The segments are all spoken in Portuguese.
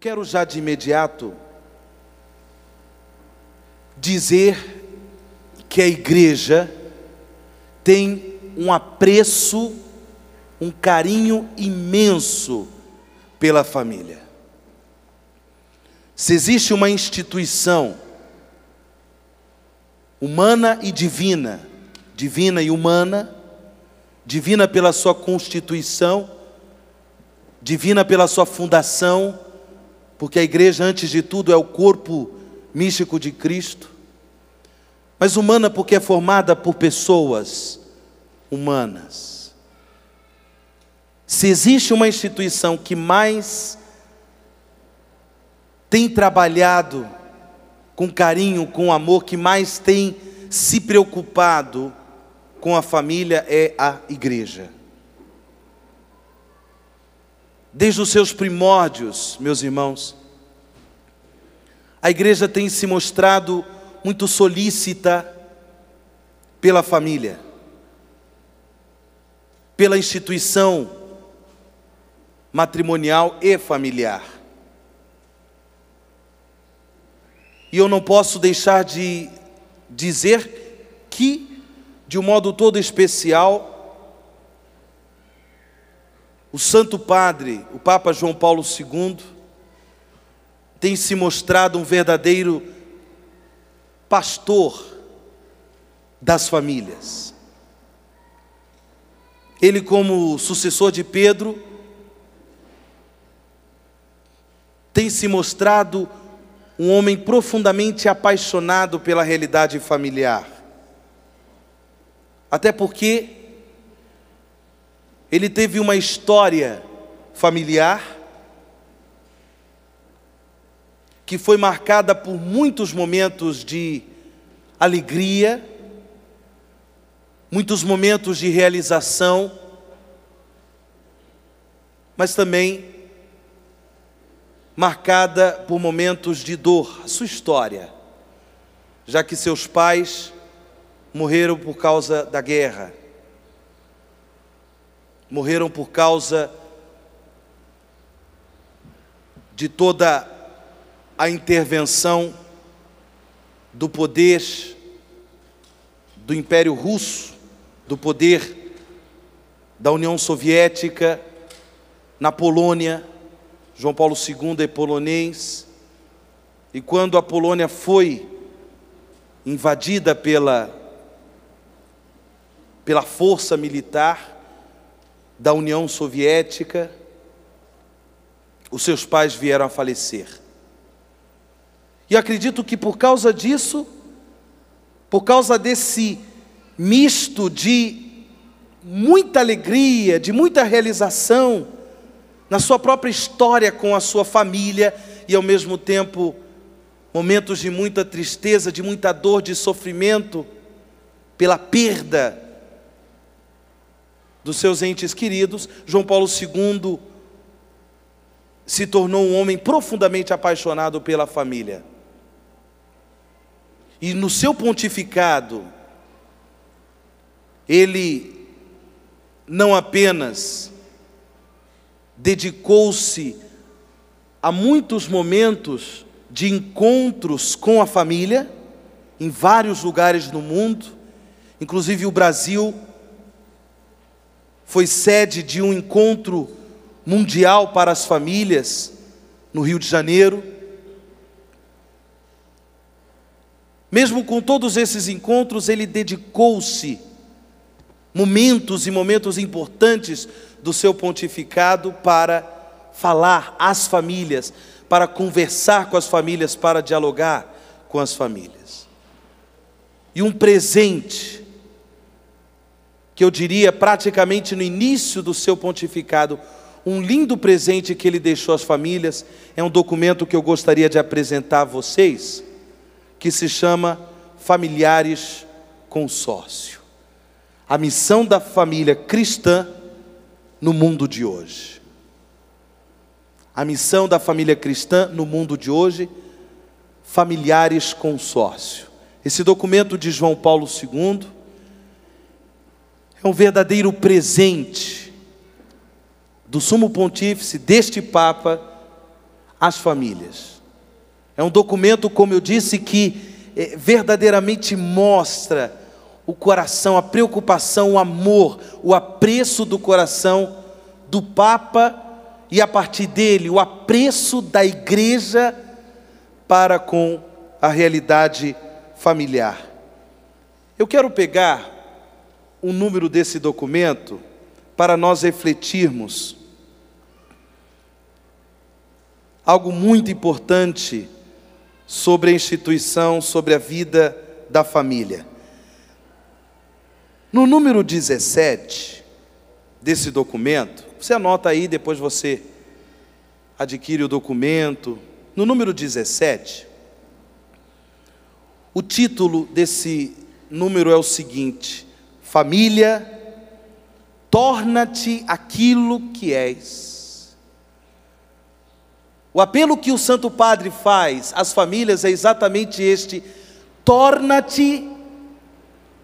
quero já de imediato dizer que a igreja tem um apreço, um carinho imenso pela família. Se existe uma instituição humana e divina, divina e humana, divina pela sua constituição, divina pela sua fundação, porque a igreja, antes de tudo, é o corpo místico de Cristo, mas humana porque é formada por pessoas humanas. Se existe uma instituição que mais tem trabalhado com carinho, com amor, que mais tem se preocupado com a família, é a igreja. Desde os seus primórdios, meus irmãos, a igreja tem se mostrado muito solícita pela família, pela instituição matrimonial e familiar. E eu não posso deixar de dizer que, de um modo todo especial, o Santo Padre, o Papa João Paulo II, tem se mostrado um verdadeiro pastor das famílias. Ele, como sucessor de Pedro, tem se mostrado um homem profundamente apaixonado pela realidade familiar. Até porque ele teve uma história familiar que foi marcada por muitos momentos de alegria, muitos momentos de realização, mas também marcada por momentos de dor, a sua história, já que seus pais morreram por causa da guerra morreram por causa de toda a intervenção do poder do Império Russo, do poder da União Soviética na Polônia. João Paulo II é polonês. E quando a Polônia foi invadida pela, pela força militar, da União Soviética, os seus pais vieram a falecer. E acredito que por causa disso, por causa desse misto de muita alegria, de muita realização na sua própria história com a sua família e ao mesmo tempo momentos de muita tristeza, de muita dor, de sofrimento pela perda dos seus entes queridos, João Paulo II se tornou um homem profundamente apaixonado pela família. E no seu pontificado, ele não apenas dedicou-se a muitos momentos de encontros com a família, em vários lugares no mundo, inclusive o Brasil foi sede de um encontro mundial para as famílias no Rio de Janeiro. Mesmo com todos esses encontros, ele dedicou-se momentos e momentos importantes do seu pontificado para falar às famílias, para conversar com as famílias, para dialogar com as famílias. E um presente que eu diria praticamente no início do seu pontificado, um lindo presente que ele deixou às famílias, é um documento que eu gostaria de apresentar a vocês, que se chama Familiares Consórcio. A missão da família cristã no mundo de hoje. A missão da família cristã no mundo de hoje, familiares consórcio. Esse documento de João Paulo II é um verdadeiro presente do sumo pontífice, deste Papa, às famílias. É um documento, como eu disse, que é, verdadeiramente mostra o coração, a preocupação, o amor, o apreço do coração do Papa e a partir dele o apreço da igreja para com a realidade familiar. Eu quero pegar o número desse documento para nós refletirmos algo muito importante sobre a instituição, sobre a vida da família. No número 17 desse documento, você anota aí, depois você adquire o documento. No número 17, o título desse número é o seguinte: Família, torna-te aquilo que és. O apelo que o Santo Padre faz às famílias é exatamente este: torna-te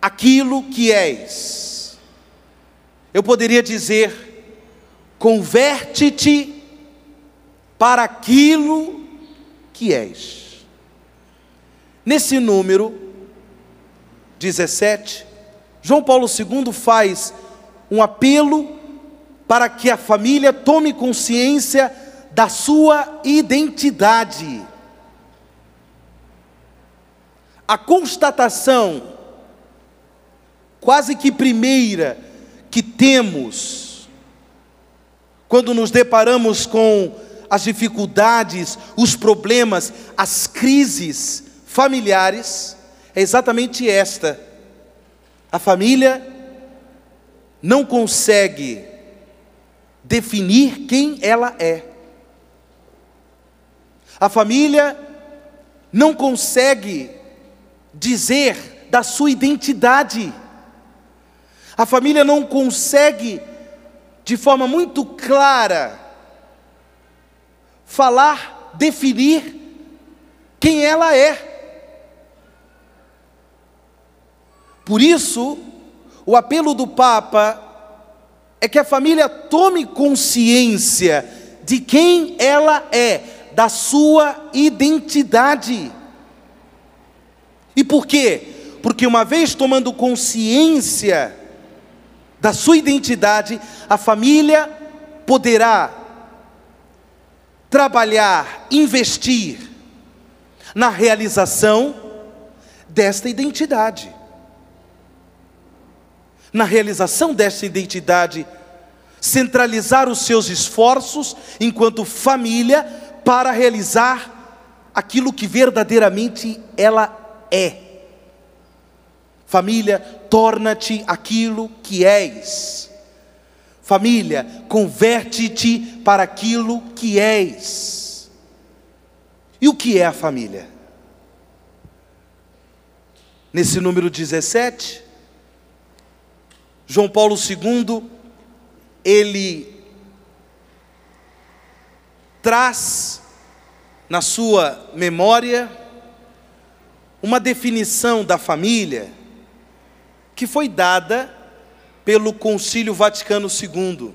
aquilo que és. Eu poderia dizer: converte-te para aquilo que és. Nesse número 17, João Paulo II faz um apelo para que a família tome consciência da sua identidade. A constatação quase que primeira que temos quando nos deparamos com as dificuldades, os problemas, as crises familiares, é exatamente esta. A família não consegue definir quem ela é. A família não consegue dizer da sua identidade. A família não consegue, de forma muito clara, falar, definir quem ela é. Por isso, o apelo do Papa é que a família tome consciência de quem ela é, da sua identidade. E por quê? Porque uma vez tomando consciência da sua identidade, a família poderá trabalhar, investir na realização desta identidade. Na realização desta identidade, centralizar os seus esforços enquanto família para realizar aquilo que verdadeiramente ela é. Família, torna-te aquilo que és. Família, converte-te para aquilo que és. E o que é a família? Nesse número 17, João Paulo II, ele traz na sua memória uma definição da família que foi dada pelo Concílio Vaticano II.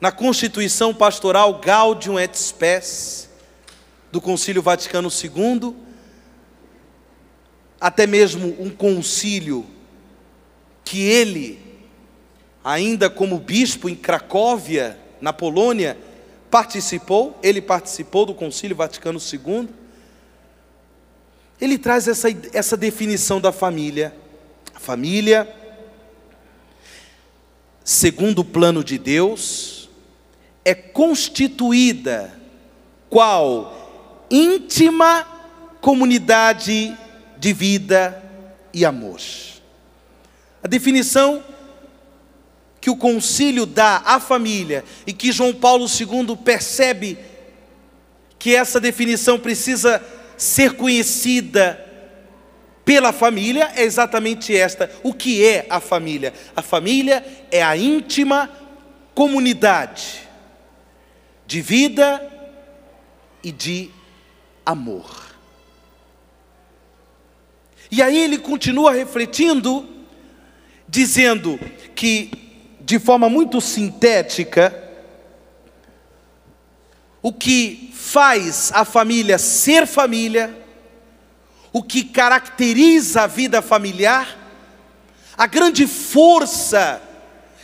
Na Constituição Pastoral Gaudium et Spes do Concílio Vaticano II, até mesmo um concílio que ele, ainda como bispo em Cracóvia, na Polônia, participou, ele participou do Concílio Vaticano II ele traz essa, essa definição da família. A família, segundo o plano de Deus, é constituída qual íntima comunidade de vida e amor. A definição que o concílio dá à família e que João Paulo II percebe que essa definição precisa ser conhecida pela família é exatamente esta. O que é a família? A família é a íntima comunidade de vida e de amor. E aí ele continua refletindo, dizendo que, de forma muito sintética, o que faz a família ser família, o que caracteriza a vida familiar, a grande força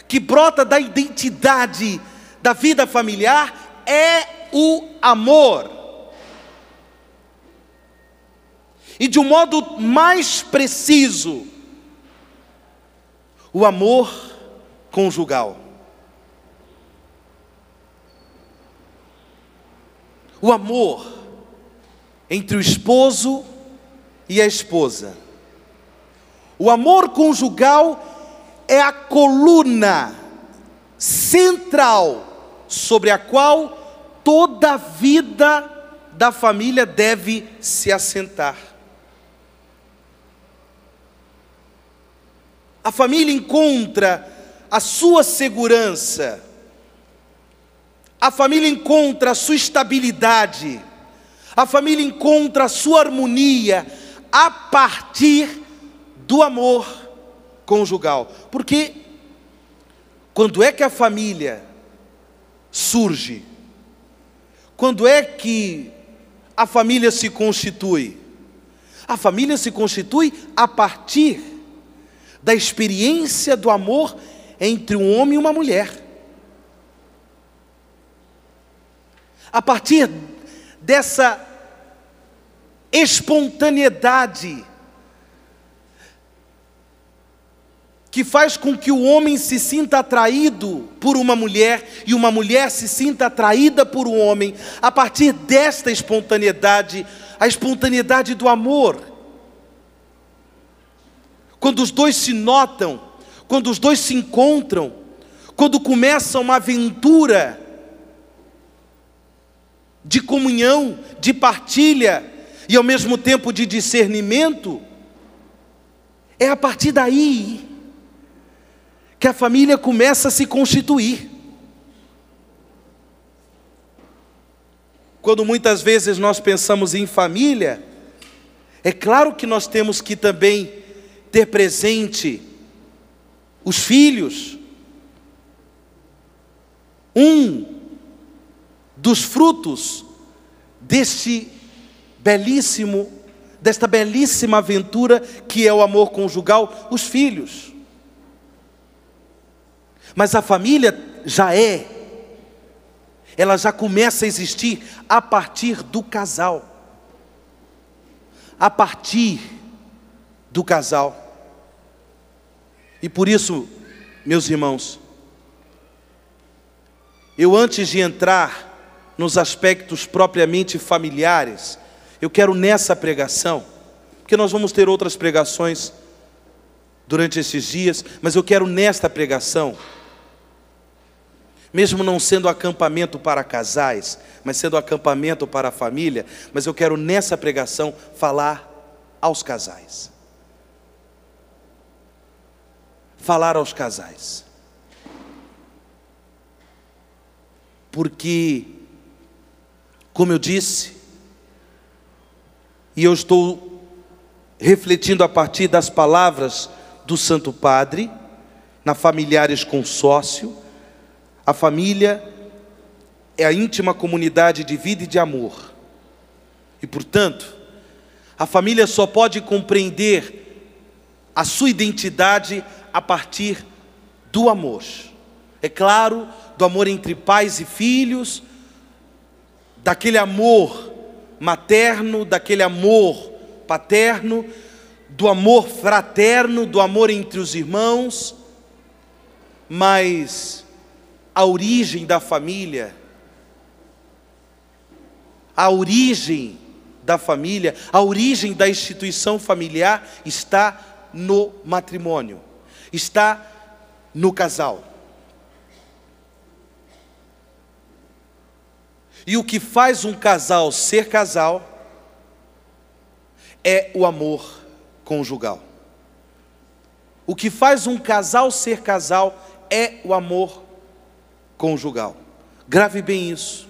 que brota da identidade da vida familiar é o amor. E de um modo mais preciso, o amor conjugal. O amor entre o esposo e a esposa. O amor conjugal é a coluna central sobre a qual toda a vida da família deve se assentar. A família encontra a sua segurança, a família encontra a sua estabilidade, a família encontra a sua harmonia a partir do amor conjugal. Porque quando é que a família surge? Quando é que a família se constitui? A família se constitui a partir da experiência do amor entre um homem e uma mulher. A partir dessa espontaneidade que faz com que o homem se sinta atraído por uma mulher e uma mulher se sinta atraída por um homem, a partir desta espontaneidade, a espontaneidade do amor. Quando os dois se notam, quando os dois se encontram, quando começa uma aventura de comunhão, de partilha e ao mesmo tempo de discernimento, é a partir daí que a família começa a se constituir. Quando muitas vezes nós pensamos em família, é claro que nós temos que também ter presente os filhos. Um dos frutos deste belíssimo, desta belíssima aventura que é o amor conjugal, os filhos. Mas a família já é, ela já começa a existir a partir do casal. A partir do casal. E por isso, meus irmãos, eu antes de entrar nos aspectos propriamente familiares, eu quero nessa pregação, porque nós vamos ter outras pregações durante esses dias, mas eu quero nesta pregação mesmo não sendo acampamento para casais, mas sendo acampamento para a família, mas eu quero nessa pregação falar aos casais. Falar aos casais. Porque, como eu disse, e eu estou refletindo a partir das palavras do Santo Padre, na Familiares Consórcio, a família é a íntima comunidade de vida e de amor. E, portanto, a família só pode compreender a sua identidade a partir do amor. É claro, do amor entre pais e filhos, daquele amor materno, daquele amor paterno, do amor fraterno, do amor entre os irmãos, mas a origem da família, a origem da família, a origem da instituição familiar está no matrimônio, está no casal. E o que faz um casal ser casal é o amor conjugal. O que faz um casal ser casal é o amor conjugal. Grave bem isso.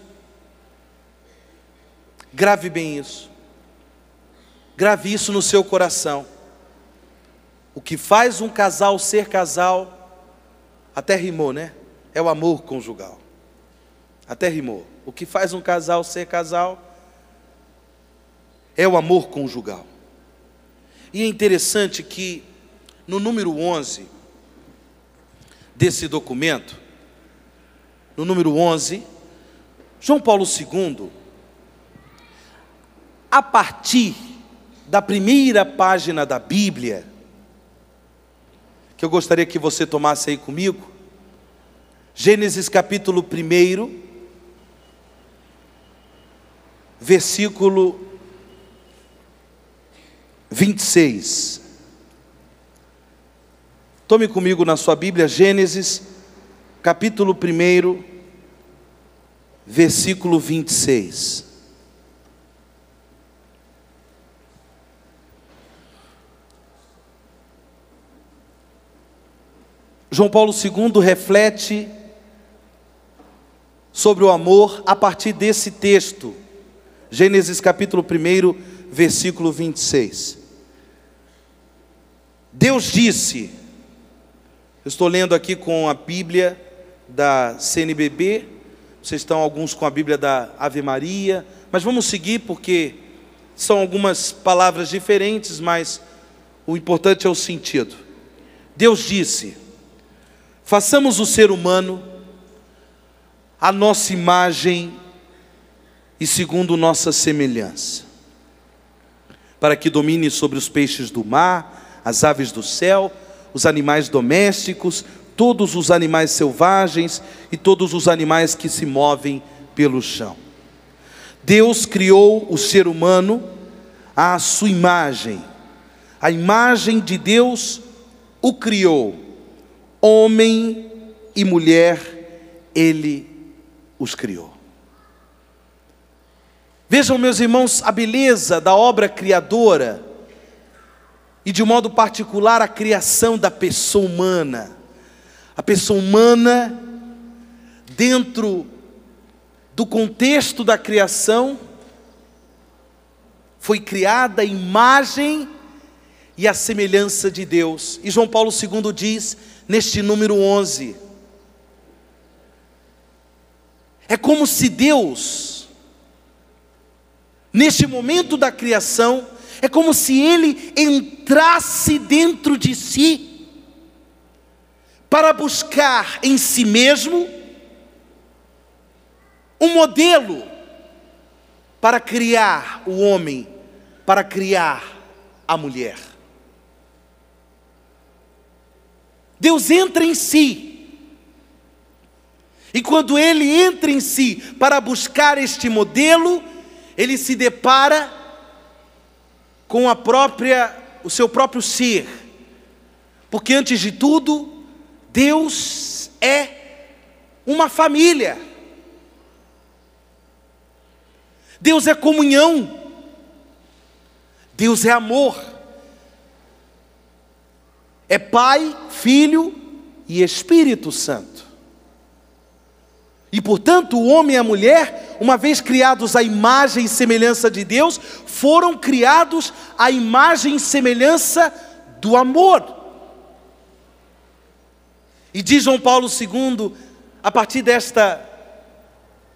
Grave bem isso. Grave isso no seu coração. O que faz um casal ser casal, até rimou, né? É o amor conjugal. Até rimou. O que faz um casal ser casal é o amor conjugal. E é interessante que no número 11 desse documento, no número 11, João Paulo II, a partir da primeira página da Bíblia, que eu gostaria que você tomasse aí comigo, Gênesis capítulo 1, versículo 26. Tome comigo na sua Bíblia, Gênesis, capítulo 1, versículo 26. João Paulo II reflete sobre o amor a partir desse texto, Gênesis capítulo 1, versículo 26. Deus disse, eu estou lendo aqui com a Bíblia da CNBB, vocês estão alguns com a Bíblia da Ave Maria, mas vamos seguir porque são algumas palavras diferentes, mas o importante é o sentido. Deus disse: façamos o ser humano a nossa imagem e segundo nossa semelhança, para que domine sobre os peixes do mar, as aves do céu, os animais domésticos, todos os animais selvagens e todos os animais que se movem pelo chão. Deus criou o ser humano à sua imagem, a imagem de Deus o criou, homem e mulher, Ele os criou. Vejam, meus irmãos, a beleza da obra criadora e de modo particular a criação da pessoa humana. A pessoa humana, dentro do contexto da criação, foi criada a imagem e a semelhança de Deus. E João Paulo II diz, neste número 11, é como se Deus, neste momento da criação, é como se ele entrasse dentro de si para buscar em si mesmo um modelo para criar o homem, para criar a mulher. Deus entra em si. E quando ele entra em si para buscar este modelo, ele se depara com a própria, o seu próprio ser. Porque antes de tudo, Deus é uma família. Deus é comunhão. Deus é amor. É Pai, Filho e Espírito Santo. E portanto, o homem e a mulher, uma vez criados à imagem e semelhança de Deus, foram criados à imagem e semelhança do amor. E diz João Paulo II, a partir desta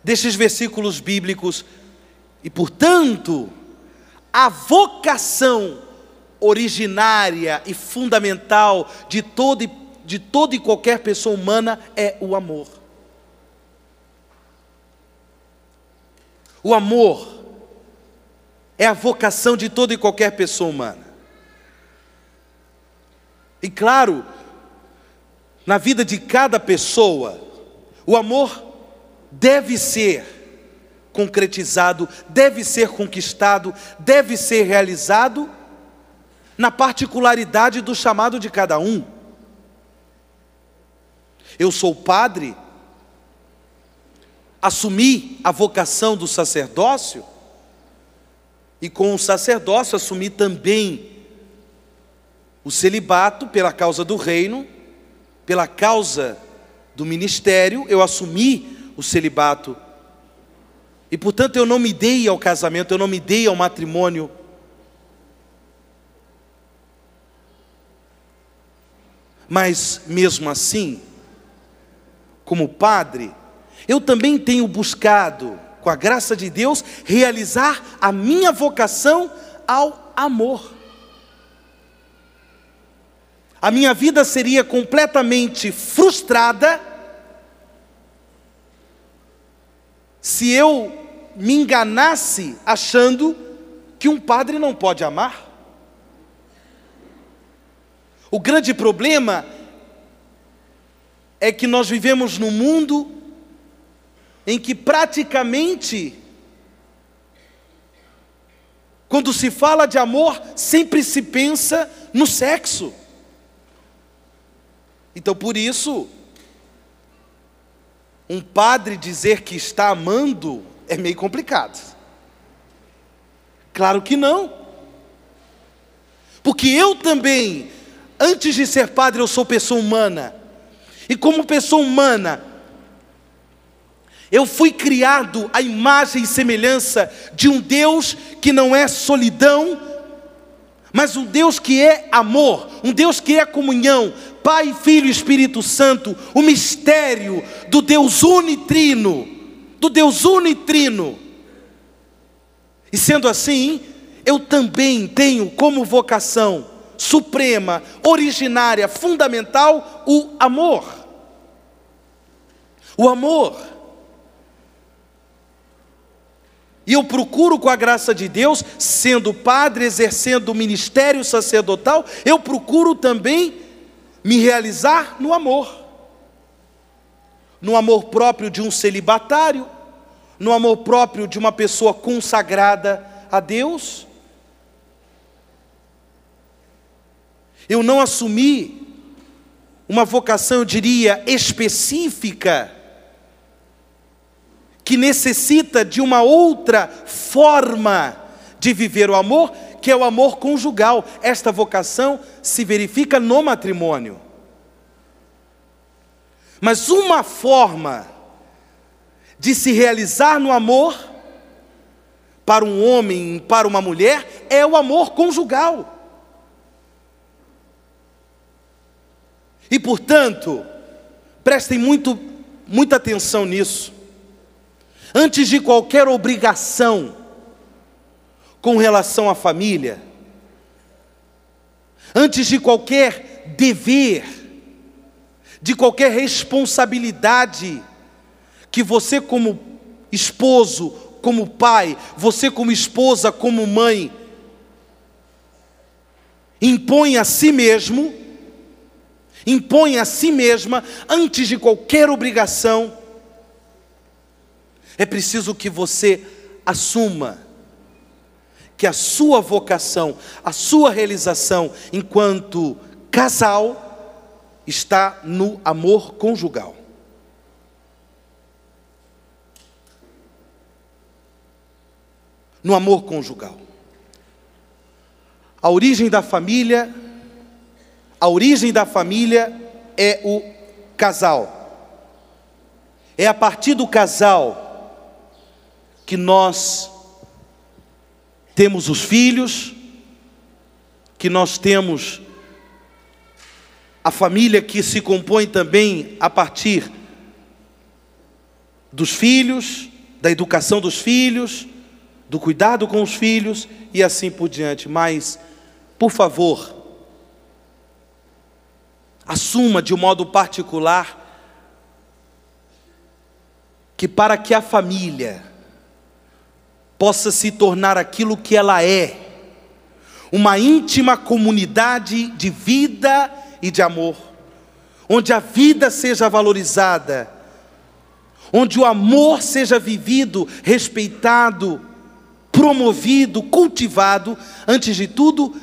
destes versículos bíblicos, e portanto, a vocação originária e fundamental de todo, de toda e qualquer pessoa humana é o amor. O amor é a vocação de toda e qualquer pessoa humana. E claro, na vida de cada pessoa, o amor deve ser concretizado, deve ser conquistado, deve ser realizado na particularidade do chamado de cada um. Eu sou padre, assumi a vocação do sacerdócio, e com o sacerdócio assumi também o celibato pela causa do reino, pela causa do ministério, eu assumi o celibato. E portanto eu não me dei ao casamento, eu não me dei ao matrimônio. Mas mesmo assim, como padre, eu também tenho buscado, com a graça de Deus, realizar a minha vocação ao amor. A minha vida seria completamente frustrada se eu me enganasse achando que um padre não pode amar. O grande problema é que nós vivemos num mundo em que praticamente, quando se fala de amor, sempre se pensa no sexo. Então, por isso, um padre dizer que está amando é meio complicado. Claro que não. Porque eu também, antes de ser padre, eu sou pessoa humana. E como pessoa humana, eu fui criado à imagem e semelhança de um Deus que não é solidão, mas um Deus que é amor, um Deus que é comunhão, Pai, Filho e Espírito Santo, o mistério do Deus unitrino, do Deus unitrino. E sendo assim, eu também tenho como vocação suprema, originária, fundamental, o amor. O amor. E eu procuro, com a graça de Deus, sendo padre, exercendo o ministério sacerdotal, eu procuro também me realizar no amor. No amor próprio de um celibatário, no amor próprio de uma pessoa consagrada a Deus. Eu não assumi uma vocação, eu diria, específica que necessita de uma outra forma de viver o amor, que é o amor conjugal. Esta vocação se verifica no matrimônio. Mas uma forma de se realizar no amor para um homem, para uma mulher, é o amor conjugal. E portanto, prestem muito, muita atenção nisso. Antes de qualquer obrigação com relação à família, antes de qualquer dever, de qualquer responsabilidade que você, como esposo, como pai, você, como esposa, como mãe, impõe a si mesmo, impõe a si mesma, antes de qualquer obrigação, é preciso que você assuma que a sua vocação, a sua realização enquanto casal está no amor conjugal. No amor conjugal. A origem da família, a origem da família é o casal. É a partir do casal que nós temos os filhos, que nós temos a família que se compõe também a partir dos filhos, da educação dos filhos, do cuidado com os filhos e assim por diante. Mas, por favor, assuma de um modo particular que para que a família possa se tornar aquilo que ela é, uma íntima comunidade de vida e de amor, onde a vida seja valorizada, onde o amor seja vivido, respeitado, promovido, cultivado, antes de tudo,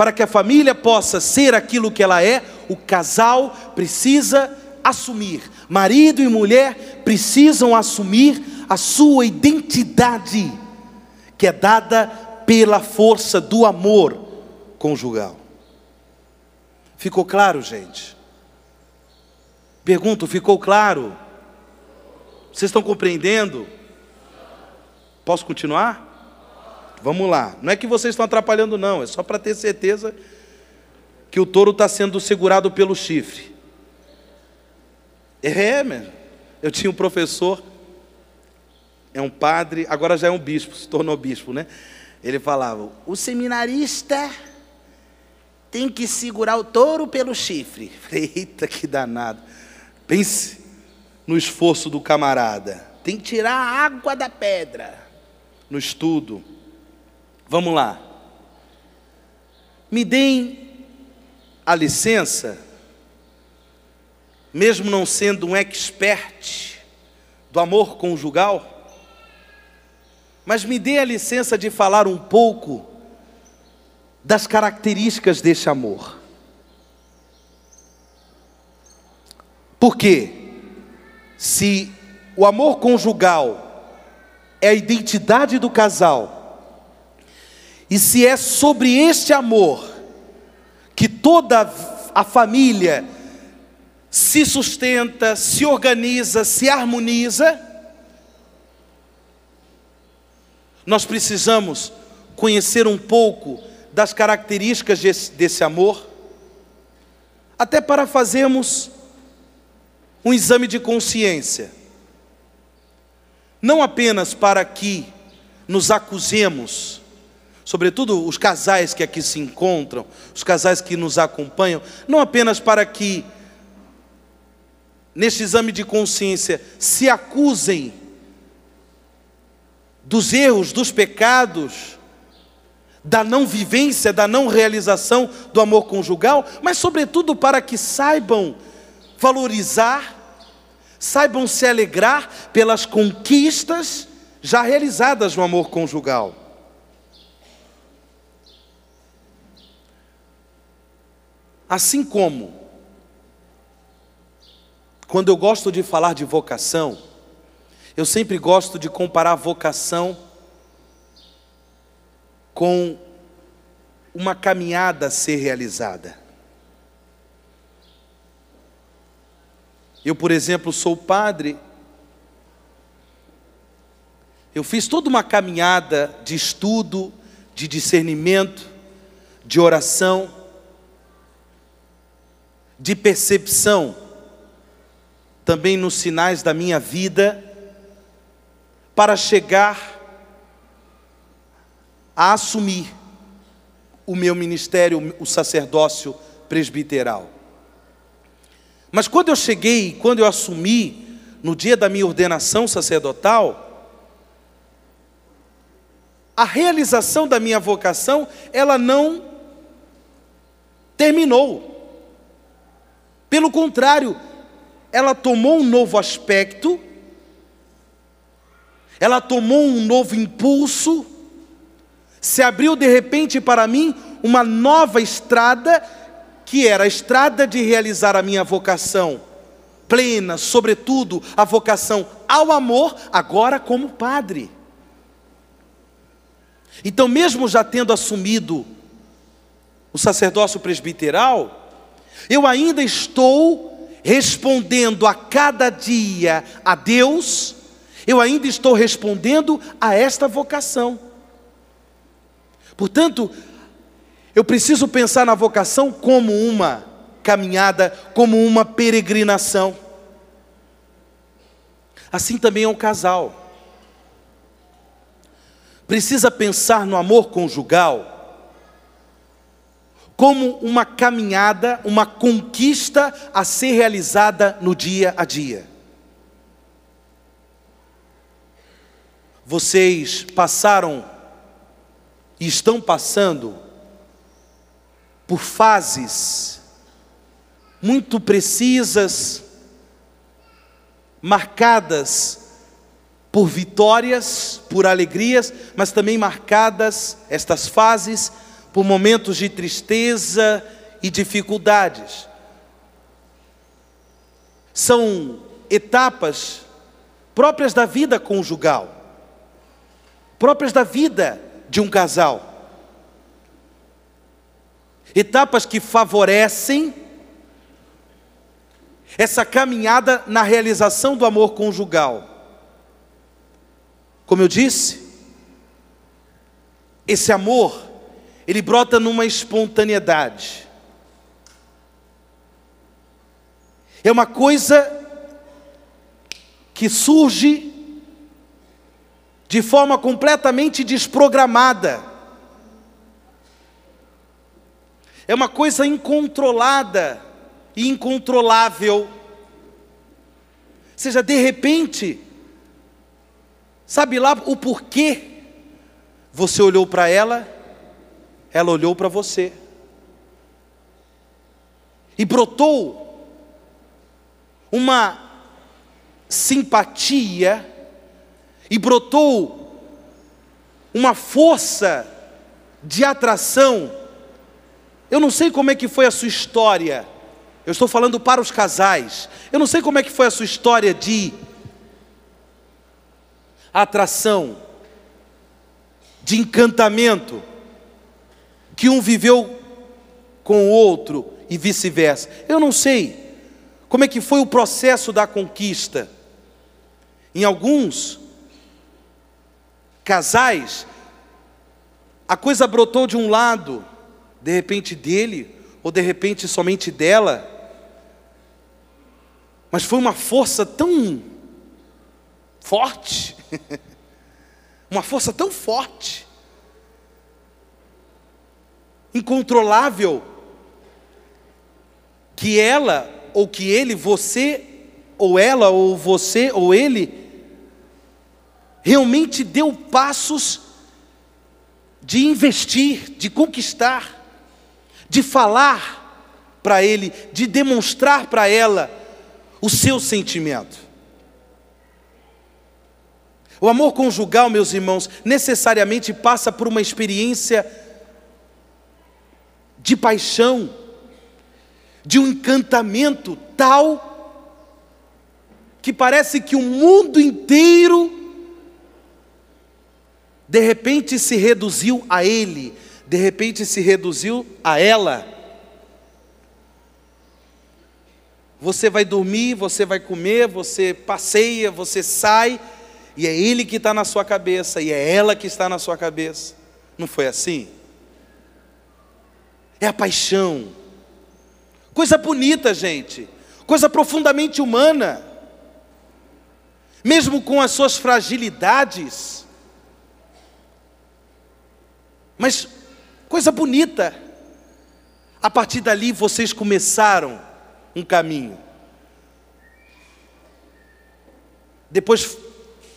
para que a família possa ser aquilo que ela é, o casal precisa assumir, marido e mulher precisam assumir a sua identidade, que é dada pela força do amor conjugal. Ficou claro, gente? Pergunto, ficou claro? Vocês estão compreendendo? Posso continuar? Vamos lá. Não é que vocês estão atrapalhando, não. É só para ter certeza que o touro está sendo segurado pelo chifre. É, mesmo. Eu tinha um professor, é um padre, agora já é um bispo, se tornou bispo, né? Ele falava: o seminarista tem que segurar o touro pelo chifre. Eita, que danado. Pense no esforço do camarada. Tem que tirar a água da pedra no estudo. Vamos lá. Me deem a licença, mesmo não sendo um expert do amor conjugal, mas me dê a licença de falar um pouco das características desse amor. Porque se o amor conjugal é a identidade do casal, e se é sobre este amor que toda a família se sustenta, se organiza, se harmoniza, nós precisamos conhecer um pouco das características desse, desse amor, até para fazermos um exame de consciência, não apenas para que nos acusemos, sobretudo os casais que aqui se encontram, os casais que nos acompanham, não apenas para que, neste exame de consciência, se acusem dos erros, dos pecados, da não vivência, da não realização do amor conjugal, mas, sobretudo, para que saibam valorizar, saibam se alegrar pelas conquistas já realizadas no amor conjugal. Assim como, quando eu gosto de falar de vocação, eu sempre gosto de comparar vocação com uma caminhada a ser realizada. Eu, por exemplo, sou padre. Eu fiz toda uma caminhada de estudo, de discernimento, de oração, de percepção, também nos sinais da minha vida, para chegar a assumir o meu ministério, o sacerdócio presbiteral. Mas quando eu cheguei, quando eu assumi, no dia da minha ordenação sacerdotal, a realização da minha vocação, ela não terminou. Pelo contrário, ela tomou um novo aspecto, ela tomou um novo impulso, se abriu de repente para mim uma nova estrada, que era a estrada de realizar a minha vocação plena, sobretudo a vocação ao amor, agora como padre. Então, mesmo já tendo assumido o sacerdócio presbiteral, eu ainda estou respondendo a cada dia a Deus, eu ainda estou respondendo a esta vocação. Portanto, eu preciso pensar na vocação como uma caminhada, como uma peregrinação. Assim também é um casal. Precisa pensar no amor conjugal como uma caminhada, uma conquista a ser realizada no dia a dia. Vocês passaram e estão passando por fases muito precisas, marcadas por vitórias, por alegrias, mas também marcadas, estas fases, por momentos de tristeza e dificuldades. São etapas próprias da vida conjugal, próprias da vida de um casal. Etapas que favorecem essa caminhada na realização do amor conjugal. Como eu disse, esse amor, ele brota numa espontaneidade. É uma coisa que surge de forma completamente desprogramada. É uma coisa incontrolada e incontrolável. Ou seja, de repente, sabe lá o porquê você olhou para ela, ela olhou para você. E brotou uma simpatia, e brotou uma força de atração. Eu não sei como é que foi a sua história. Eu estou falando para os casais. Eu não sei como é que foi a sua história de atração de encantamento que um viveu com o outro e vice-versa. Eu não sei como é que foi o processo da conquista. Em alguns casais, a coisa brotou de um lado, de repente dele, ou de repente somente dela, mas foi uma força tão forte uma força tão forte, incontrolável, que ela ou que ele, você ou ela ou você ou ele, realmente deu passos de investir, de conquistar, de falar para ele, de demonstrar para ela o seu sentimento. O amor conjugal, meus irmãos, necessariamente passa por uma experiência de paixão, de um encantamento tal que parece que o mundo inteiro de repente se reduziu a ele, de repente se reduziu a ela. Você vai dormir, você vai comer, você passeia, você sai, e é ele que está na sua cabeça, e é ela que está na sua cabeça. Não foi assim? É a paixão. Coisa bonita, gente. Coisa profundamente humana. Mesmo com as suas fragilidades. Mas coisa bonita. A partir dali vocês começaram um caminho. Depois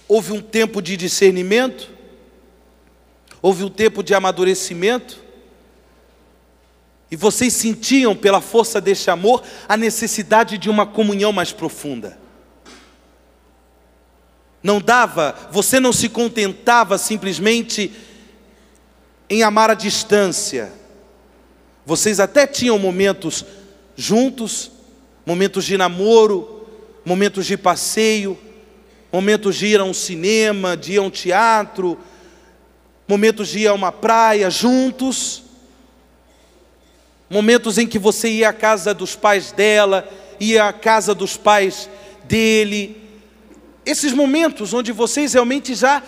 houve um tempo de discernimento, houve um tempo de amadurecimento, e vocês sentiam, pela força deste amor, a necessidade de uma comunhão mais profunda. Não dava, você não se contentava simplesmente em amar à distância. Vocês até tinham momentos juntos, momentos de namoro, momentos de passeio, momentos de ir a um cinema, de ir a um teatro, momentos de ir a uma praia juntos, momentos em que você ia à casa dos pais dela, ia à casa dos pais dele. Esses momentos onde vocês realmente já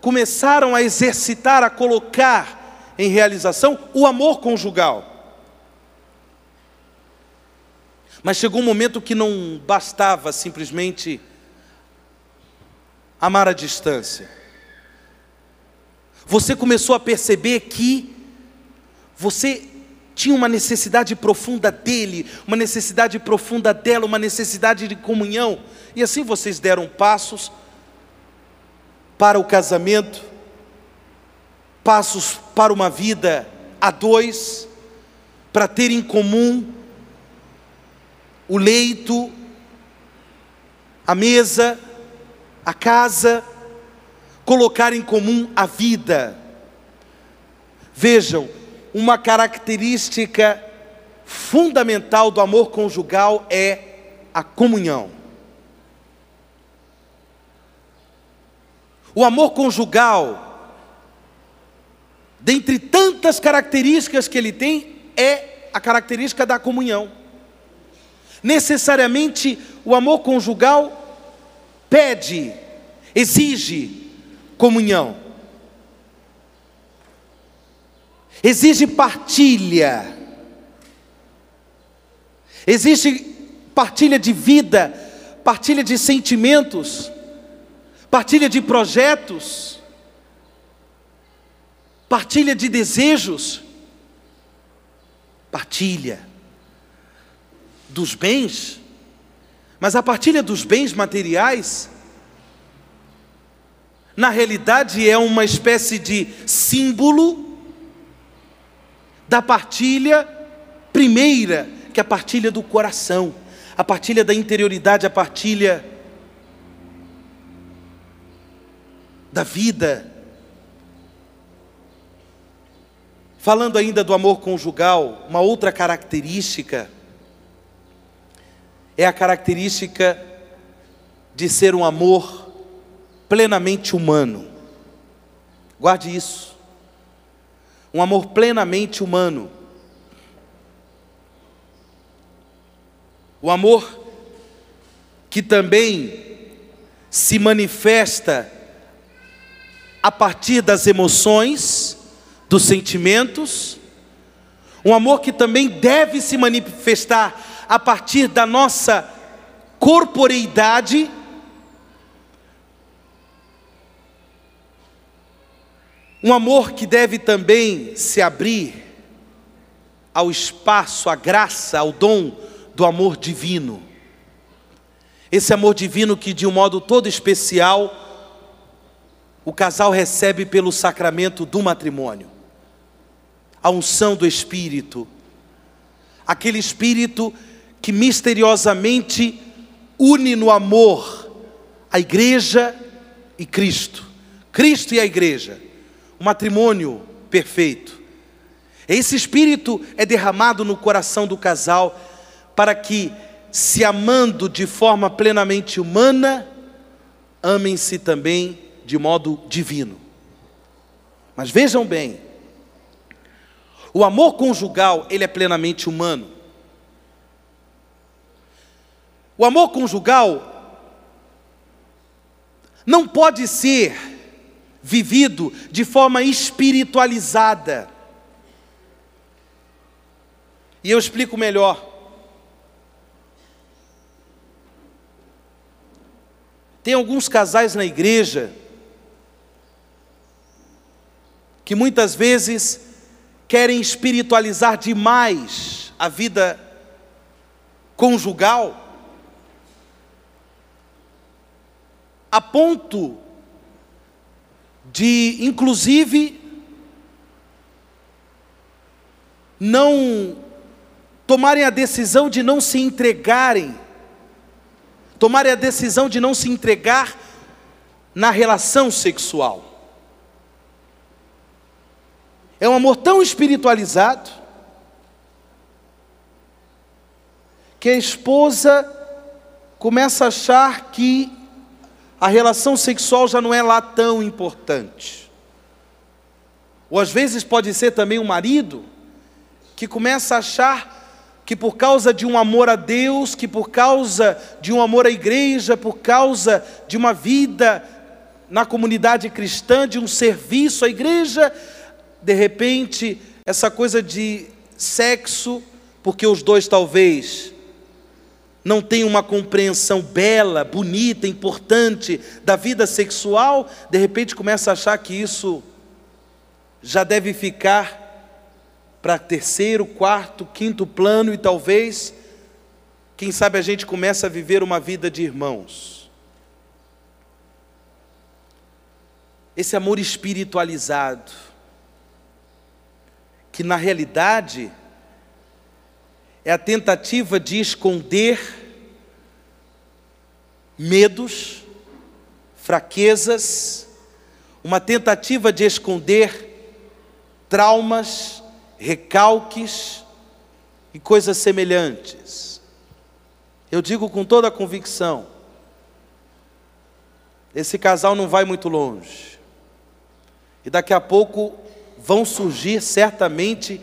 começaram a exercitar, a colocar em realização o amor conjugal. Mas chegou um momento que não bastava simplesmente amar à distância. Você começou a perceber que você tinha uma necessidade profunda dele, uma necessidade profunda dela, uma necessidade de comunhão. E assim vocês deram passos para o casamento, passos para uma vida a dois, para ter em comum o leito, a mesa, a casa, colocar em comum a vida. Vejam, uma característica fundamental do amor conjugal é a comunhão. O amor conjugal, dentre tantas características que ele tem, é a característica da comunhão. Necessariamente, o amor conjugal pede, exige comunhão, exige partilha, exige partilha de vida, partilha de sentimentos, partilha de projetos, partilha de desejos, partilha dos bens, mas a partilha dos bens materiais, na realidade é uma espécie de símbolo da partilha primeira, que é a partilha do coração, a partilha da interioridade, a partilha da vida. Falando ainda do amor conjugal, uma outra característica é a característica de ser um amor plenamente humano. Guarde isso. Um amor plenamente humano. O amor que também se manifesta a partir das emoções, dos sentimentos, um amor que também deve se manifestar a partir da nossa corporeidade, um amor que deve também se abrir ao espaço, à graça, ao dom do amor divino. Esse amor divino que, de um modo todo especial, o casal recebe pelo sacramento do matrimônio, a unção do Espírito, aquele Espírito que misteriosamente une no amor a igreja e Cristo, Cristo e a igreja, o matrimônio perfeito. Esse Espírito é derramado no coração do casal para que, se amando de forma plenamente humana, amem-se também de modo divino. Mas vejam bem, o amor conjugal, ele é plenamente humano. O amor conjugal não pode ser vivido de forma espiritualizada. E eu explico melhor. Tem alguns casais na igreja que muitas vezes querem espiritualizar demais a vida conjugal, a ponto de, inclusive, não tomarem a decisão de não se entregarem, tomarem a decisão de não se entregar na relação sexual. É um amor tão espiritualizado que a esposa começa a achar que a relação sexual já não é lá tão importante. Ou às vezes pode ser também o um marido que começa a achar que por causa de um amor a Deus, que por causa de um amor à igreja, por causa de uma vida na comunidade cristã, de um serviço à igreja, de repente, essa coisa de sexo, porque os dois talvez não têm uma compreensão bela, bonita, importante da vida sexual, de repente começa a achar que isso já deve ficar para terceiro, quarto, quinto plano e talvez, quem sabe a gente começa a viver uma vida de irmãos. Esse amor espiritualizado, que na realidade é a tentativa de esconder medos, fraquezas, uma tentativa de esconder traumas, recalques e coisas semelhantes. Eu digo com toda a convicção: esse casal não vai muito longe. E daqui a pouco vão surgir certamente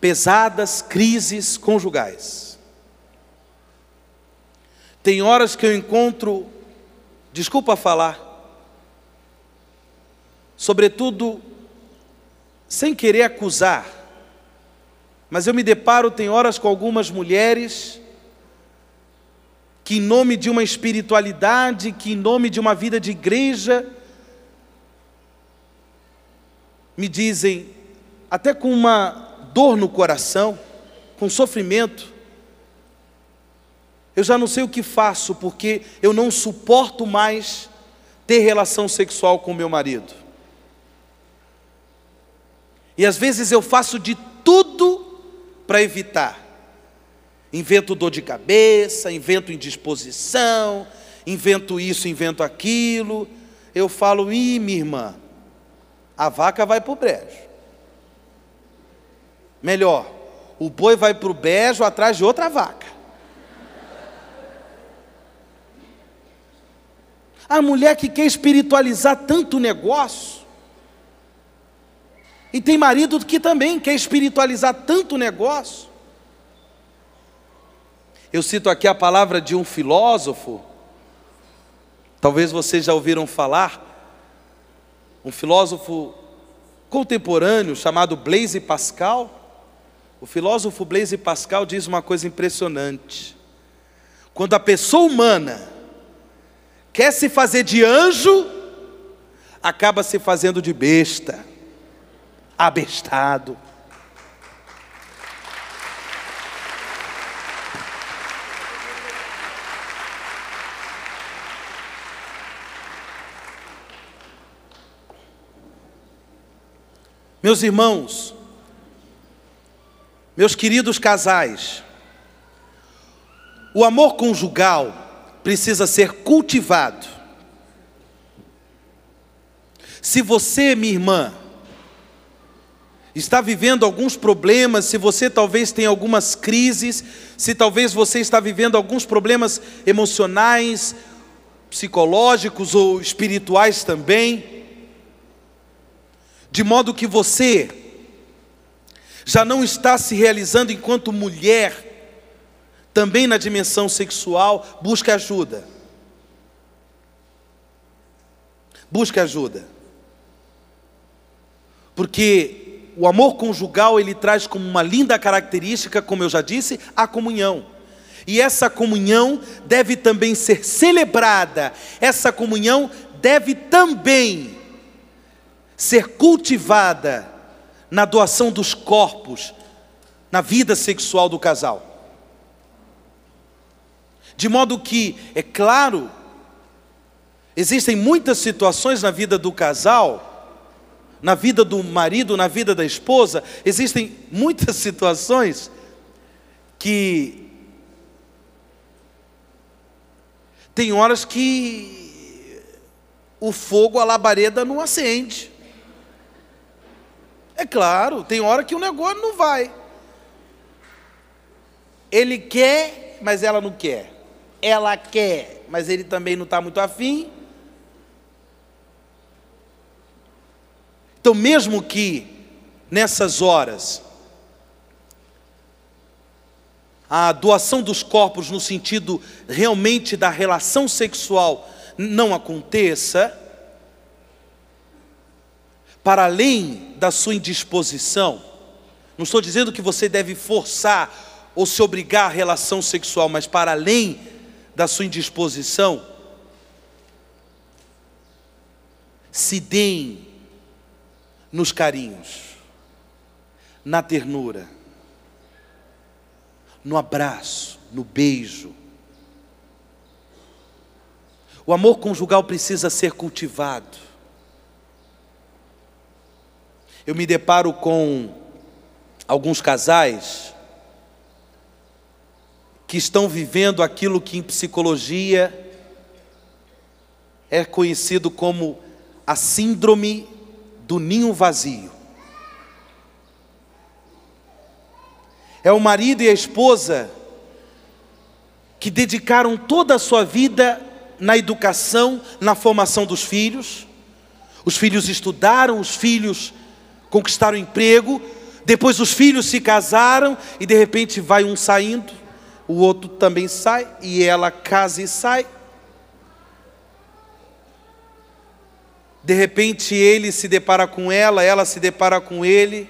pesadas crises conjugais. Tem horas que eu encontro, desculpa falar, sobretudo sem querer acusar, mas eu me deparo, tem horas com algumas mulheres que em nome de uma espiritualidade, que em nome de uma vida de igreja, me dizem, até com uma dor no coração, com sofrimento, eu já não sei o que faço, porque eu não suporto mais ter relação sexual com meu marido. E às vezes eu faço de tudo para evitar. Invento dor de cabeça, invento indisposição, invento isso, invento aquilo. Eu falo, ih, minha irmã, a vaca vai para o brejo. Melhor, o boi vai para o brejo atrás de outra vaca. A mulher que quer espiritualizar tanto negócio, e tem marido que também quer espiritualizar tanto negócio. Eu cito aqui a palavra de um filósofo, talvez vocês já ouviram falar, um filósofo contemporâneo chamado Blaise Pascal. O filósofo Blaise Pascal diz uma coisa impressionante. Quando a pessoa humana quer se fazer de anjo, acaba se fazendo de besta, abestado. Meus irmãos, meus queridos casais, o amor conjugal precisa ser cultivado. Se você, minha irmã, está vivendo alguns problemas, se você talvez tem algumas crises, se talvez você está vivendo alguns problemas emocionais, psicológicos ou espirituais também, de modo que você já não está se realizando enquanto mulher, também na dimensão sexual, busque ajuda. Busque ajuda. Porque o amor conjugal ele traz como uma linda característica, como eu já disse, a comunhão. E essa comunhão deve também ser celebrada. Essa comunhão deve também ser cultivada na doação dos corpos, na vida sexual do casal. De modo que, é claro, existem muitas situações na vida do casal, na vida do marido, na vida da esposa, existem muitas situações que tem horas que o fogo, a labareda não acende. É claro, tem hora que o negócio não vai. Ele quer, mas ela não quer ela quer, mas ele também não está muito afim. Então, mesmo que nessas horas a doação dos corpos no sentido realmente da relação sexual não aconteça, para além da sua indisposição, não estou dizendo que você deve forçar ou se obrigar à relação sexual, mas para além da sua indisposição, se deem nos carinhos, na ternura, no abraço, no beijo. O amor conjugal precisa ser cultivado. Eu me deparo com alguns casais que estão vivendo aquilo que em psicologia é conhecido como a síndrome do ninho vazio. É o marido e a esposa que dedicaram toda a sua vida na educação, na formação dos filhos. Os filhos estudaram, os filhos conquistaram emprego, depois os filhos se casaram e de repente vai um saindo, o outro também sai, e ela casa e sai. De repente ele se depara com ela, ela se depara com ele.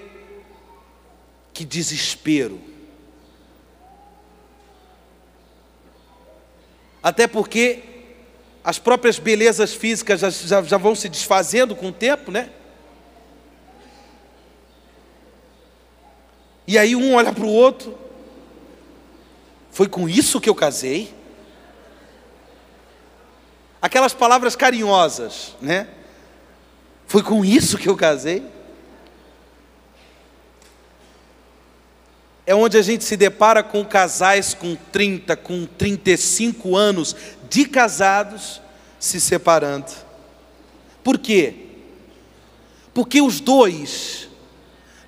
Que desespero. Até porque as próprias belezas físicas já, já, já vão se desfazendo com o tempo, né? E aí um olha para o outro, foi com isso que eu casei? Aquelas palavras carinhosas, né? Foi com isso que eu casei? É onde a gente se depara com casais com 30, com 35 anos de casados se separando. Por quê? Porque os dois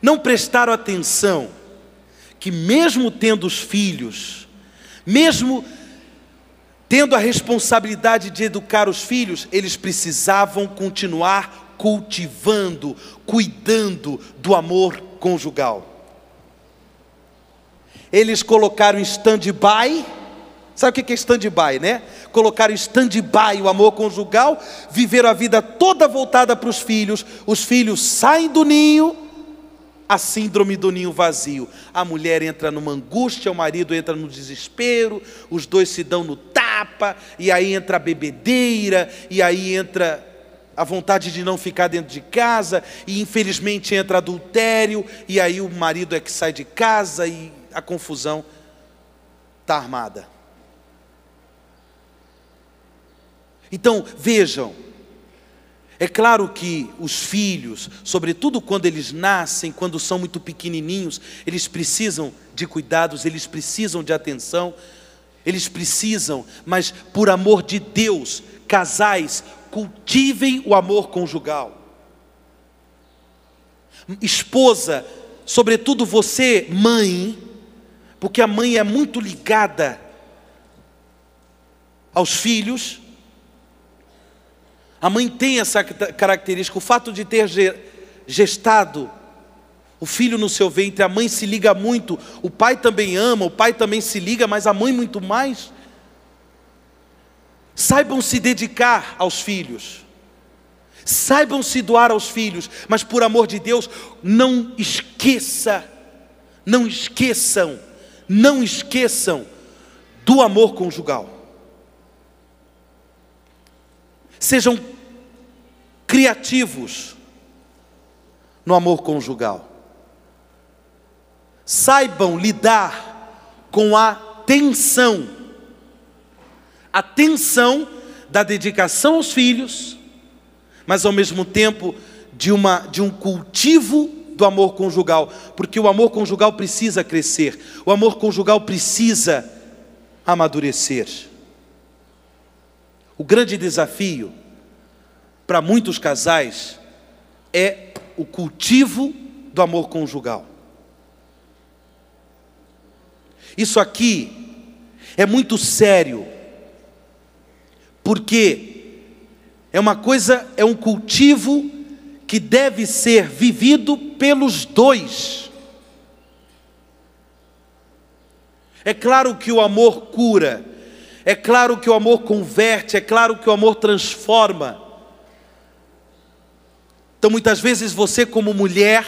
não prestaram atenção que, mesmo tendo os filhos, mesmo tendo a responsabilidade de educar os filhos, eles precisavam continuar cultivando, cuidando do amor conjugal. Eles colocaram em stand-by, sabe o que é stand-by, né? Colocaram em stand-by o amor conjugal, viveram a vida toda voltada para os filhos, os filhos saem do ninho, a síndrome do ninho vazio. A mulher entra numa angústia, o marido entra no desespero, os dois se dão no tapa, e aí entra a bebedeira, e aí entra a vontade de não ficar dentro de casa, e infelizmente entra adultério, e aí o marido é que sai de casa e a confusão está armada. Então, vejam, é claro que os filhos, sobretudo quando eles nascem, quando são muito pequenininhos, eles precisam de cuidados, eles precisam de atenção, eles precisam, mas por amor de Deus, casais, cultivem o amor conjugal. Esposa, sobretudo você, mãe, porque a mãe é muito ligada aos filhos, a mãe tem essa característica, o fato de ter gestado o filho no seu ventre, a mãe se liga muito, o pai também ama, o pai também se liga, mas a mãe muito mais. Saibam se dedicar aos filhos, saibam se doar aos filhos, mas por amor de Deus, não esqueça, não esqueçam, não esqueçam do amor conjugal. Sejam criativos no amor conjugal. Saibam lidar com a tensão, a tensão da dedicação aos filhos, mas ao mesmo tempo de, uma, de um cultivo do amor conjugal, porque o amor conjugal precisa crescer, o amor conjugal precisa amadurecer. O grande desafio para muitos casais é o cultivo do amor conjugal. Isso aqui é muito sério, porque é uma coisa, é um cultivo que deve ser vivido pelos dois. É claro que o amor cura, é claro que o amor converte, é claro que o amor transforma. Então, muitas vezes você, como mulher,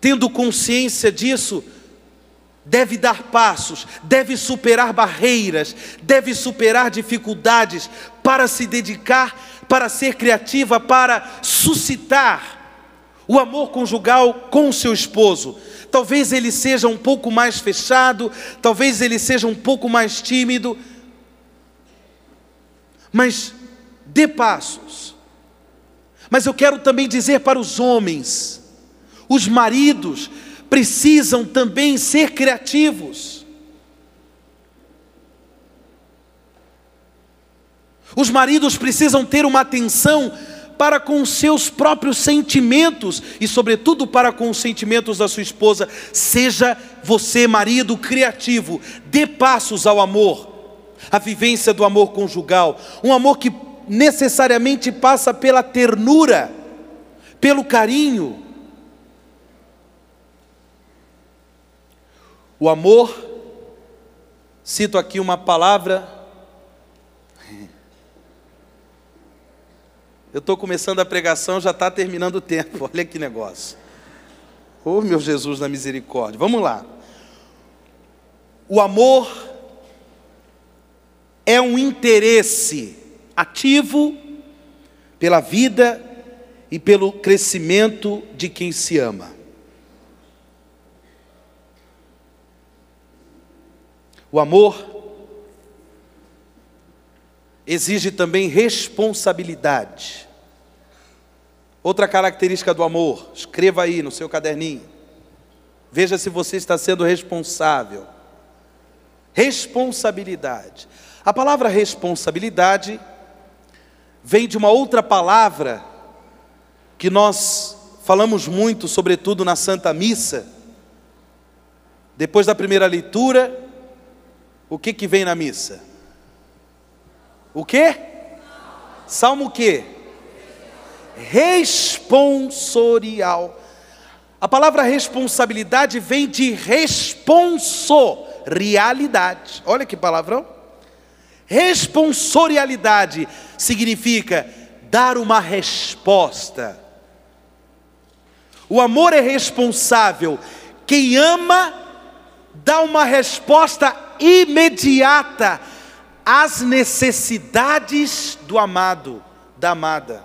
tendo consciência disso, deve dar passos, deve superar barreiras, deve superar dificuldades para se dedicar, para ser criativa, para suscitar o amor conjugal com o seu esposo. Talvez ele seja um pouco mais fechado, talvez ele seja um pouco mais tímido, mas dê passos. Mas eu quero também dizer para os homens, os maridos precisam também ser criativos. Os maridos precisam ter uma atenção para com seus próprios sentimentos e, sobretudo, para com os sentimentos da sua esposa. Seja você, marido, criativo, dê passos ao amor, a vivência do amor conjugal, um amor que necessariamente passa pela ternura, pelo carinho. O amor, cito aqui uma palavra Eu estou começando a pregação, já está terminando o tempo. Olha que negócio. Oh, meu Jesus na misericórdia. Vamos lá. O amor é um interesse ativo pela vida e pelo crescimento de quem se ama. O amor exige também responsabilidade. Outra característica do amor, escreva aí no seu caderninho. Veja se você está sendo responsável. Responsabilidade. A palavra responsabilidade vem de uma outra palavra que nós falamos muito, sobretudo na Santa Missa. Depois da primeira leitura, o que que vem na missa? O que? Salmo o quê? Responsorial. A palavra responsabilidade vem de responsorialidade. Olha que palavrão. Responsorialidade significa dar uma resposta. O amor é responsável. Quem ama dá uma resposta imediata às necessidades do amado, da amada.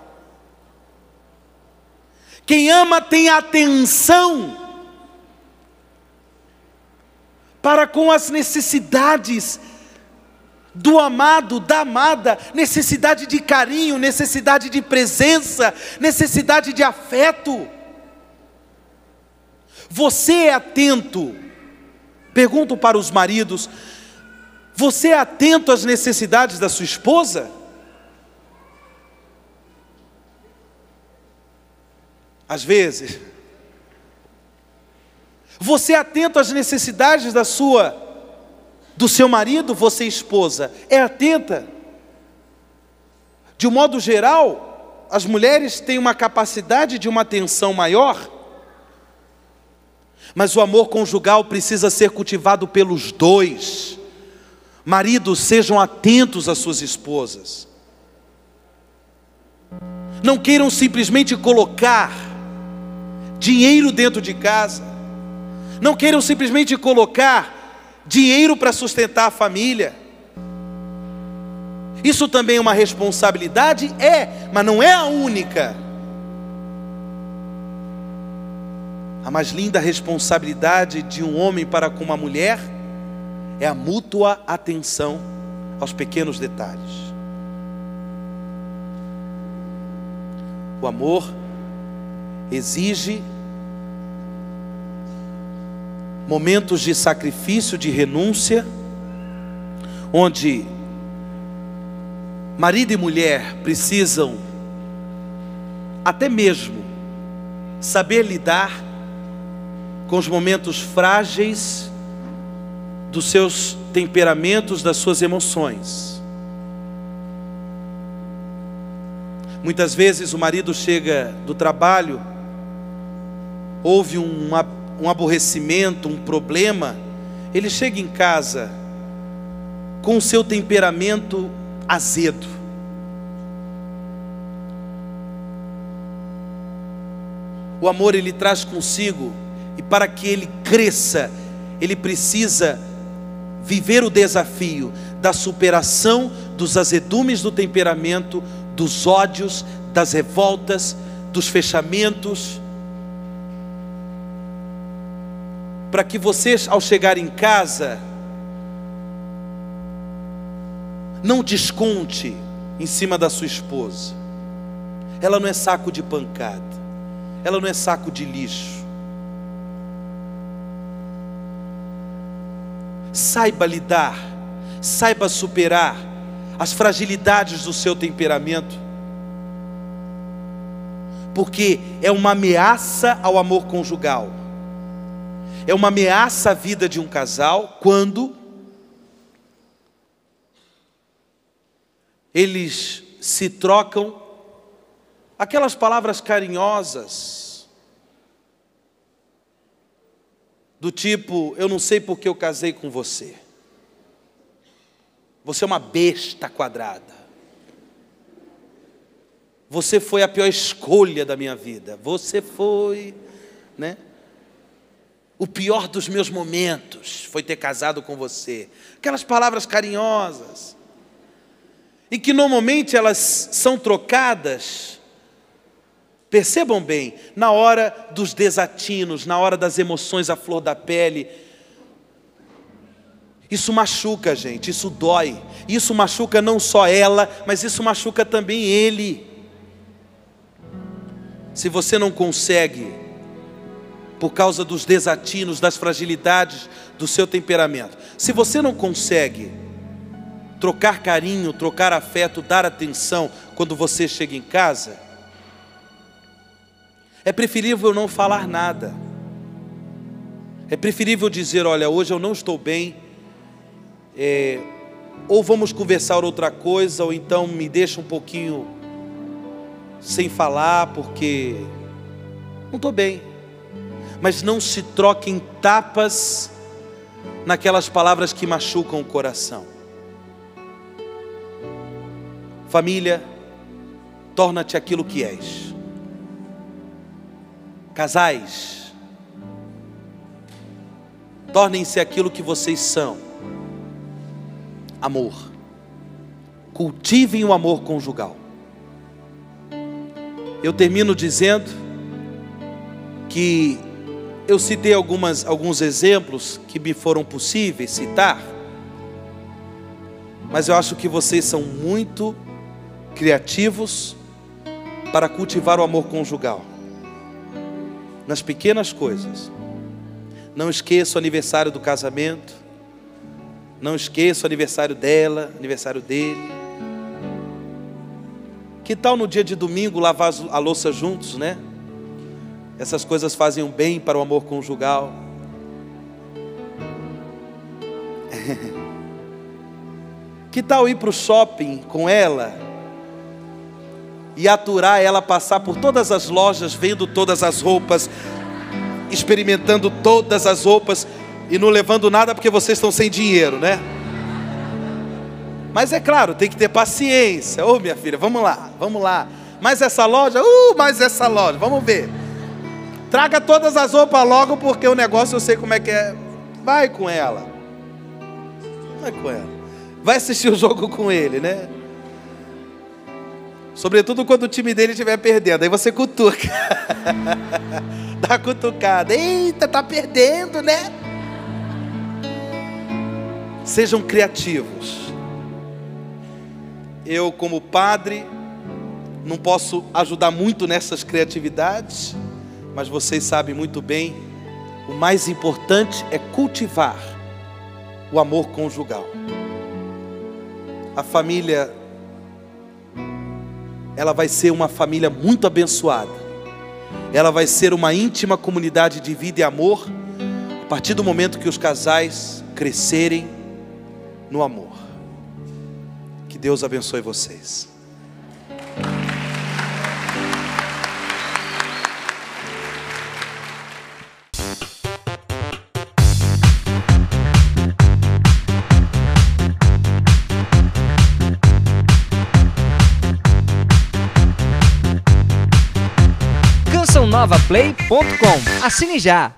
Quem ama tem atenção para com as necessidades do amado, da amada, necessidade de carinho, necessidade de presença, necessidade de afeto. Você é atento, pergunto para os maridos, você é atento às necessidades da sua esposa? Às vezes. Você é atento às necessidades da sua do seu marido, você esposa, é atenta. De um modo geral, as mulheres têm uma capacidade de uma atenção maior, mas o amor conjugal precisa ser cultivado pelos dois. Maridos, sejam atentos às suas esposas. Não queiram simplesmente colocar dinheiro dentro de casa. Não queiram simplesmente colocar dinheiro para sustentar a família. Isso também é uma responsabilidade? É, mas não é a única. A mais linda responsabilidade de um homem para com uma mulher é a mútua atenção aos pequenos detalhes. O amor exige momentos de sacrifício, de renúncia, onde marido e mulher precisam até mesmo saber lidar com os momentos frágeis dos seus temperamentos, das suas emoções. Muitas vezes o marido chega do trabalho, houve uma um aborrecimento, um problema, ele chega em casa com o seu temperamento azedo. O amor ele traz consigo, e para que ele cresça, ele precisa viver o desafio da superação dos azedumes do temperamento, dos ódios, das revoltas, dos fechamentos para que você, ao chegar em casa, não desconte em cima da sua esposa. Ela não é saco de pancada, ela não é saco de lixo. Saiba lidar, saiba superar as fragilidades do seu temperamento, porque é uma ameaça ao amor conjugal. É uma ameaça à vida de um casal quando eles se trocam aquelas palavras carinhosas, do tipo: Eu não sei porque eu casei com você, você é uma besta quadrada, você foi a pior escolha da minha vida, você foi, né? O pior dos meus momentos foi ter casado com você. Aquelas palavras carinhosas. e que normalmente elas são trocadas, percebam bem, na hora dos desatinos, na hora das emoções à flor da pele. Isso machuca, gente, isso dói. Isso machuca não só ela, mas isso machuca também ele. Se você não consegue, por causa dos desatinos, das fragilidades do seu temperamento, se você não consegue trocar carinho, trocar afeto, dar atenção quando você chega em casa, é preferível não falar nada. É preferível dizer: olha, hoje eu não estou bem, é, ou vamos conversar outra coisa, ou então me deixa um pouquinho sem falar, porque não estou bem. Mas não se troquem tapas naquelas palavras que machucam o coração. Família, torna-te aquilo que és. Casais, tornem-se aquilo que vocês são. Amor. Cultivem o amor conjugal. Eu termino dizendo que eu citei algumas, alguns exemplos que me foram possíveis citar, mas eu acho que vocês são muito criativos para cultivar o amor conjugal. Nas pequenas coisas. Não esqueça o aniversário do casamento. Não esqueça o aniversário dela, aniversário dele. Que tal no dia de domingo lavar a louça juntos, né? Essas coisas fazem um bem para o amor conjugal. que tal ir para o shopping com ela e aturar ela passar por todas as lojas, vendo todas as roupas, experimentando todas as roupas e não levando nada porque vocês estão sem dinheiro, né? Mas é claro, tem que ter paciência. Ô oh, minha filha, vamos lá, vamos lá. Mais essa loja, uh, mais essa loja, vamos ver. Traga todas as roupas logo, porque o negócio eu sei como é que é. Vai com ela. Vai com ela. Vai assistir o jogo com ele, né? Sobretudo quando o time dele estiver perdendo. Aí você cutuca. Dá uma cutucada. Eita, tá perdendo, né? Sejam criativos. Eu, como padre, não posso ajudar muito nessas criatividades, mas vocês sabem muito bem, o mais importante é cultivar o amor conjugal. A família ela vai ser uma família muito abençoada. Ela vai ser uma íntima comunidade de vida e amor a partir do momento que os casais crescerem no amor. Que Deus abençoe vocês. novaplay.com. Assine já!